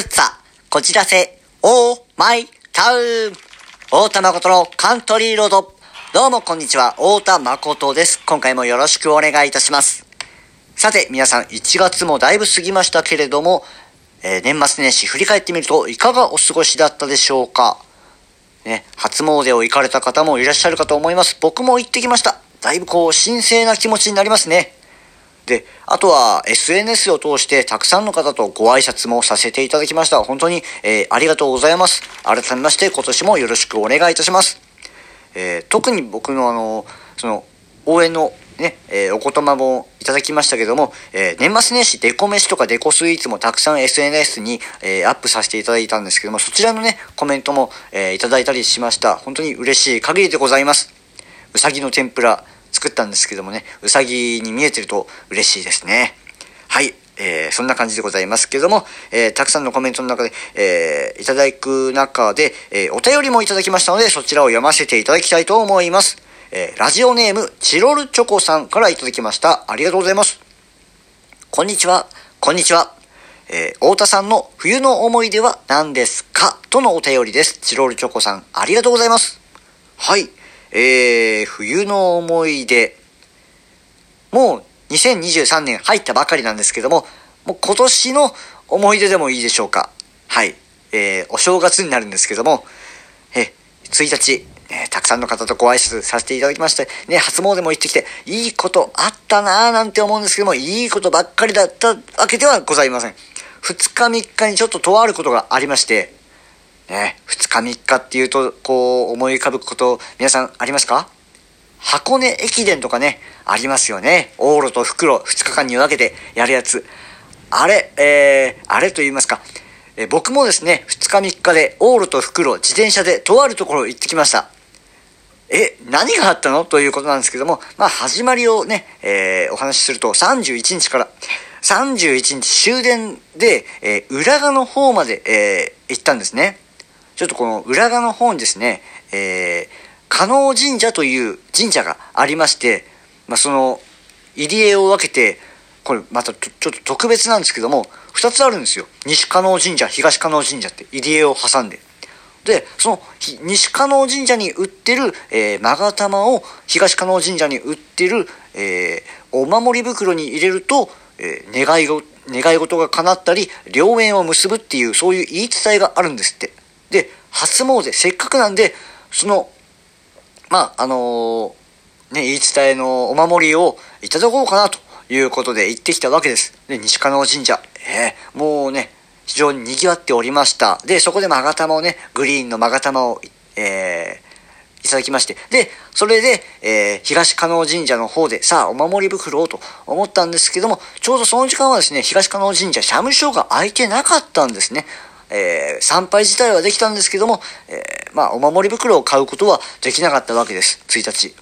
プッツァ、こじらせ、オーマイタウン。大田誠のカントリーロード。どうもこんにちは、大田誠です。今回もよろしくお願いいたします。さて、皆さん1月もだいぶ過ぎましたけれども、えー、年末年始振り返ってみるといかがお過ごしだったでしょうか？ね、初詣を行かれた方もいらっしゃるかと思います。僕も行ってきました。だいぶこう、神聖な気持ちになりますね。で、あとは SNS を通してたくさんの方とご挨拶もさせていただきました。本当に、えー、ありがとうございます。改めまして今年もよろしくお願いいたします。えー、特に僕のあの、その、応援のね、えー、お言葉もいただきましたけども、えー、年末年始デコ飯とかデコスイーツもたくさん SNS に、えー、アップさせていただいたんですけども、そちらのね、コメントも、えいただいたりしました。本当に嬉しい限りでございます。うさぎの天ぷら、作ったんですけどもね、うさぎに見えてると嬉しいですね。はい。えー、そんな感じでございますけども、えー、たくさんのコメントの中で、えー、いただく中で、えお便りもいただきましたので、そちらを読ませていただきたいと思います。えラジオネーム、チロルチョコさんからいただきました。ありがとうございます。こんにちは。こんにちは。えー、太田さんの冬の思い出は何ですか？とのお便りです。チロルチョコさん、ありがとうございます。はい。えー、冬の思い出。もう2023年入ったばかりなんですけども、もう今年の思い出でもいいでしょうか。はい。えー、お正月になるんですけども、え、1日、えー、たくさんの方とご挨拶させていただきまして、ね、初詣も行ってきて、いいことあったなぁなんて思うんですけども、いいことばっかりだったわけではございません。2日3日にちょっととあることがありまして、ね、2日3日っていうと、こう、思い浮かぶこと、皆さんありますか？箱根駅伝とかね、ありますよね。往路と袋、2日間に分けてやるやつ。あれ、えー、あれと言いますか。え僕もですね、2日3日で往路と袋、自転車でとあるところ行ってきました。え、何があったの？ということなんですけども、まあ、始まりをね、えー、お話しすると、31日から、31日終電で、えー、浦賀の方まで、えー、行ったんですね。ちょっとこの裏側の方にですね、えー、加納神社という神社がありまして、まあ、その入り江を分けて、これまたちょっと特別なんですけども、2つあるんですよ。西加納神社、東加納神社って入り江を挟んで。で、その西加納神社に売ってる、えー、勾玉を東加納神社に売ってる、えー、お守り袋に入れると、えー、願いご願い事が叶ったり、良縁を結ぶっていう、そういう言い伝えがあるんですって。初詣、せっかくなんで、その、まあ、あのー、ね、言い伝えのお守りをいただこうかなということで行ってきたわけです。で、西加納神社、えー、もうね、非常に賑わっておりました。で、そこで勾玉をね、グリーンの勾玉を、えー、いただきまして。で、それで、えー、東加納神社の方で、さあ、お守り袋をと思ったんですけども、ちょうどその時間はですね、東加納神社、社務所が開いてなかったんですね。えー、参拝自体はできたんですけども、えー、まあ、お守り袋を買うことはできなかったわけです、1日。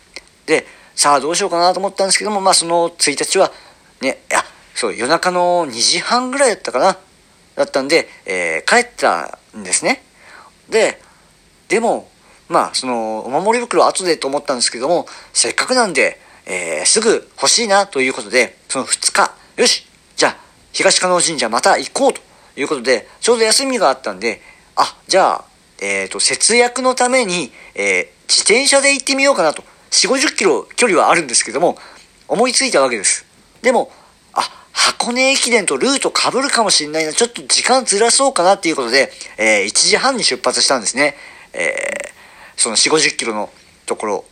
で、さあどうしようかなと思ったんですけども、まあ、その1日は、ね、いや、そう、夜中の2時半ぐらいだったかな、だったんで、えー、帰ったんですね。で、でも、まあ、その、お守り袋は後でと思ったんですけども、せっかくなんで、えー、すぐ欲しいなということで、その2日、よし、じゃあ、東加納神社また行こうということで、ちょうど休みがあったんで、あ、じゃあ、えっ、ー、と、節約のために、えー、自転車で行ってみようかなと。4、50キロ距離はあるんですけども、思いついたわけです。でも、あ、箱根駅伝とルート被るかもしれないな。ちょっと時間ずらそうかなっていうことで、えー、1時半に出発したんですね。えー、その4、50キロのところ。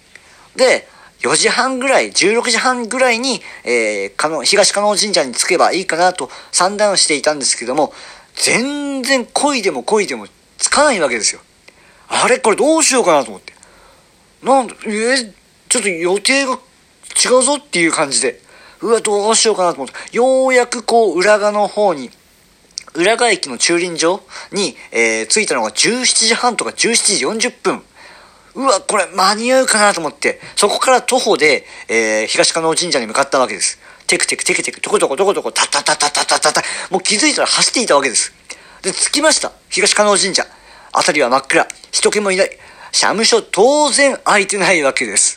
で、4時半ぐらい、16時半ぐらいに、えー、かの東加納神社に着けばいいかなと算段していたんですけども、全然恋でも恋でもつかないわけですよ。あれ？これどうしようかなと思って。なんえー、ちょっと予定が違うぞっていう感じで。うわ、どうしようかなと思って。ようやくこう、浦賀の方に、浦賀駅の駐輪場に、えー、着いたのが17時半とか17時40分。うわ、これ間に合うかなと思って、そこから徒歩で、えー、東加納神社に向かったわけです。テクテクテクテク、トコトコトコトコ、タッタッタッタタタタタもう気づいたら走っていたわけです。で、着きました。東加納神社。辺りは真っ暗。人気もいない。社務所当然空いてないわけです。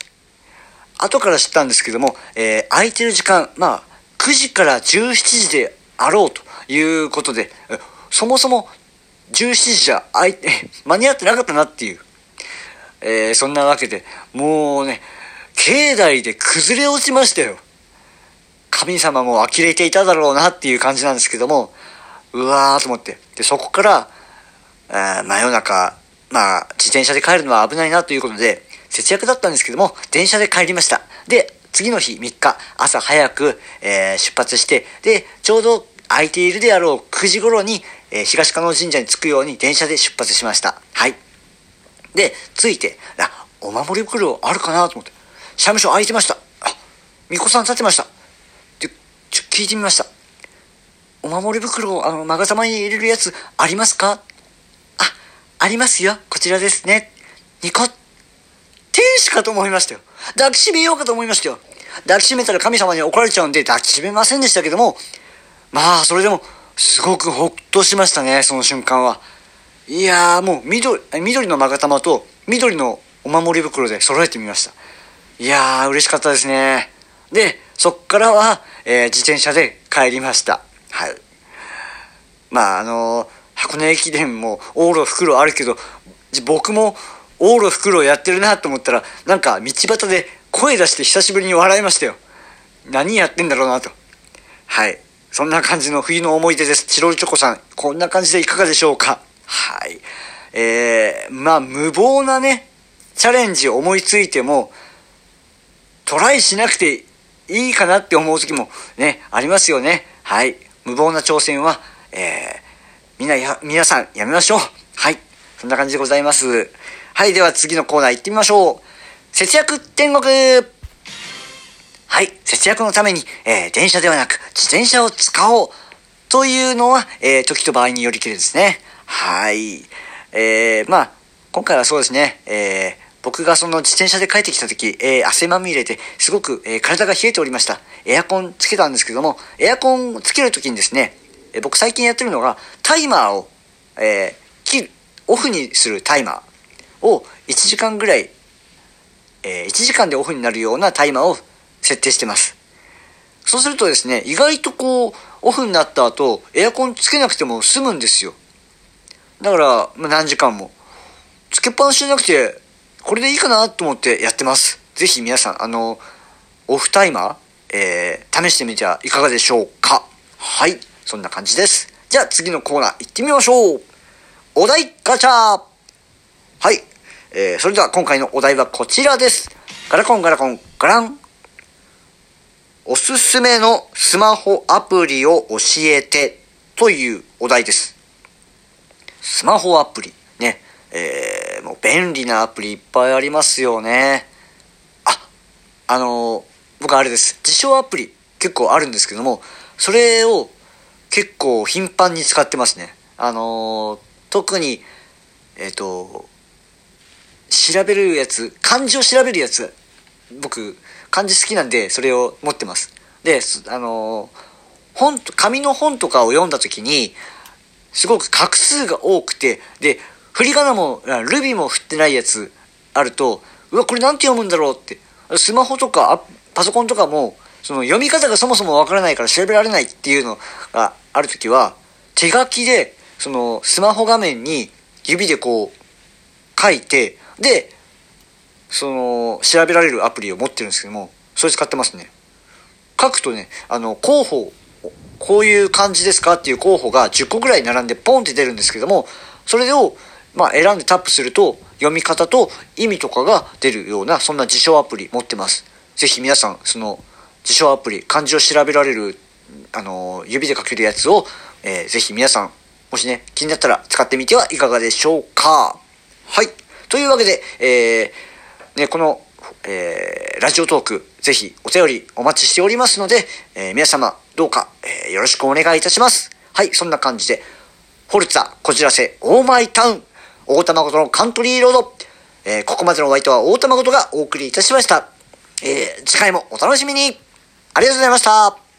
後から知ったんですけども、えー、空いてる時間、まあ、9時から17時であろうということで、そもそも17時じゃ、あい、間に合ってなかったなっていう。えー、そんなわけで、もうね、境内で崩れ落ちましたよ。神様も呆れていただろうなっていう感じなんですけども、うわーと思って。で、そこから、真夜中、まあ、自転車で帰るのは危ないなということで、節約だったんですけども、電車で帰りました。で、次の日3日、朝早く、えー、出発して、で、ちょうど空いているであろう9時頃に、えー、東加納神社に着くように電車で出発しました。はい。で、着いて、あ、お守り袋あるかなと思って、社務所空いてました。あ、巫女さん立ってました。聞いてみました。お守り袋を、あの、マガ様に入れるやつありますか？あ、ありますよ。こちらですね。ニコ。天使かと思いましたよ。抱きしめようかと思いましたよ。抱きしめたら神様に怒られちゃうんで抱きしめませんでしたけども、まあ、それでも、すごくほっとしましたね、その瞬間は。いやー、もう緑、緑の勾玉と緑のお守り袋で揃えてみました。いやー、嬉しかったですね。で、そっからは、えー、自転車で帰りました。はい。まあ、あのー、箱根駅伝も往路袋あるけど、僕も往路袋やってるなと思ったら、なんか道端で声出して久しぶりに笑いましたよ。何やってんだろうなと。はい。そんな感じの冬の思い出です。チロルチョコさん、こんな感じでいかがでしょうかはい。えー、まあ、無謀なね、チャレンジ思いついても、トライしなくていいかなって思う時もね、ありますよね。はい。無謀な挑戦は、えー、みなや、皆さんやめましょう。はい。そんな感じでございます。はい。では次のコーナー行ってみましょう。節約天国はい、節約のために、えー、電車ではなく自転車を使おうというのは、えー、時と場合によりきりですね。はい。えー、まあ、今回はそうですね、えー、僕がその自転車で帰ってきた時、えー、汗まみれですごく、えー、体が冷えておりました。エアコンつけたんですけども、エアコンつける時にですね、えー、僕最近やってるのが、タイマーを、えー、切る、オフにするタイマーを1時間ぐらい、えー、1時間でオフになるようなタイマーを設定してます。そうするとですね、意外とこう、オフになった後、エアコンつけなくても済むんですよ。だから、まあ、何時間も。つけっぱなしじゃなくて、これでいいかなと思ってやってます。ぜひ皆さん、あの、オフタイマー、えー、試してみてはいかがでしょうか。はい。そんな感じです。じゃあ次のコーナー行ってみましょう。お題ガチャはい。えー、それでは今回のお題はこちらです。ガラコンガラコンガラン。おすすめのスマホアプリを教えてというお題です。スマホアプリ。ね。えー、もう便利なアプリいっぱいありますよね。あ、あの、僕あれです。自称アプリ結構あるんですけども、それを結構頻繁に使ってますね。あの、特に、えっ、と、調べるやつ、漢字を調べるやつ、僕、漢字好きなんで、それを持ってます。で、あの本、紙の本とかを読んだ時に、すごく画数が多くて、で、振り仮名も、ルビも振ってないやつあると、うわ、これなんて読むんだろうって。スマホとか、パソコンとかも、その読み方がそもそもわからないから調べられないっていうのがある時は、手書きで、そのスマホ画面に指でこう書いて、で、その調べられるアプリを持ってるんですけども、それ使ってますね。書くとね、あの、候補、こういう感じですかっていう候補が10個ぐらい並んでポンって出るんですけども、それをまあ、選んでタップすると読み方と意味とかが出るようなそんな辞書アプリ持ってます。ぜひ皆さんその辞書アプリ漢字を調べられるあの指で書けるやつを、えー、ぜひ皆さんもしね気になったら使ってみてはいかがでしょうか。はい。というわけで、えー、ね、この、えー、ラジオトークぜひお便りお待ちしておりますので、えー、皆様どうか、えー、よろしくお願いいたします。はい、そんな感じで、フォルツァ、こじらせ、オーマイタウン、大玉ごとのカントリーロード。えー、ここまでのお相手は大玉ごとがお送りいたしました。えー、次回もお楽しみにありがとうございました。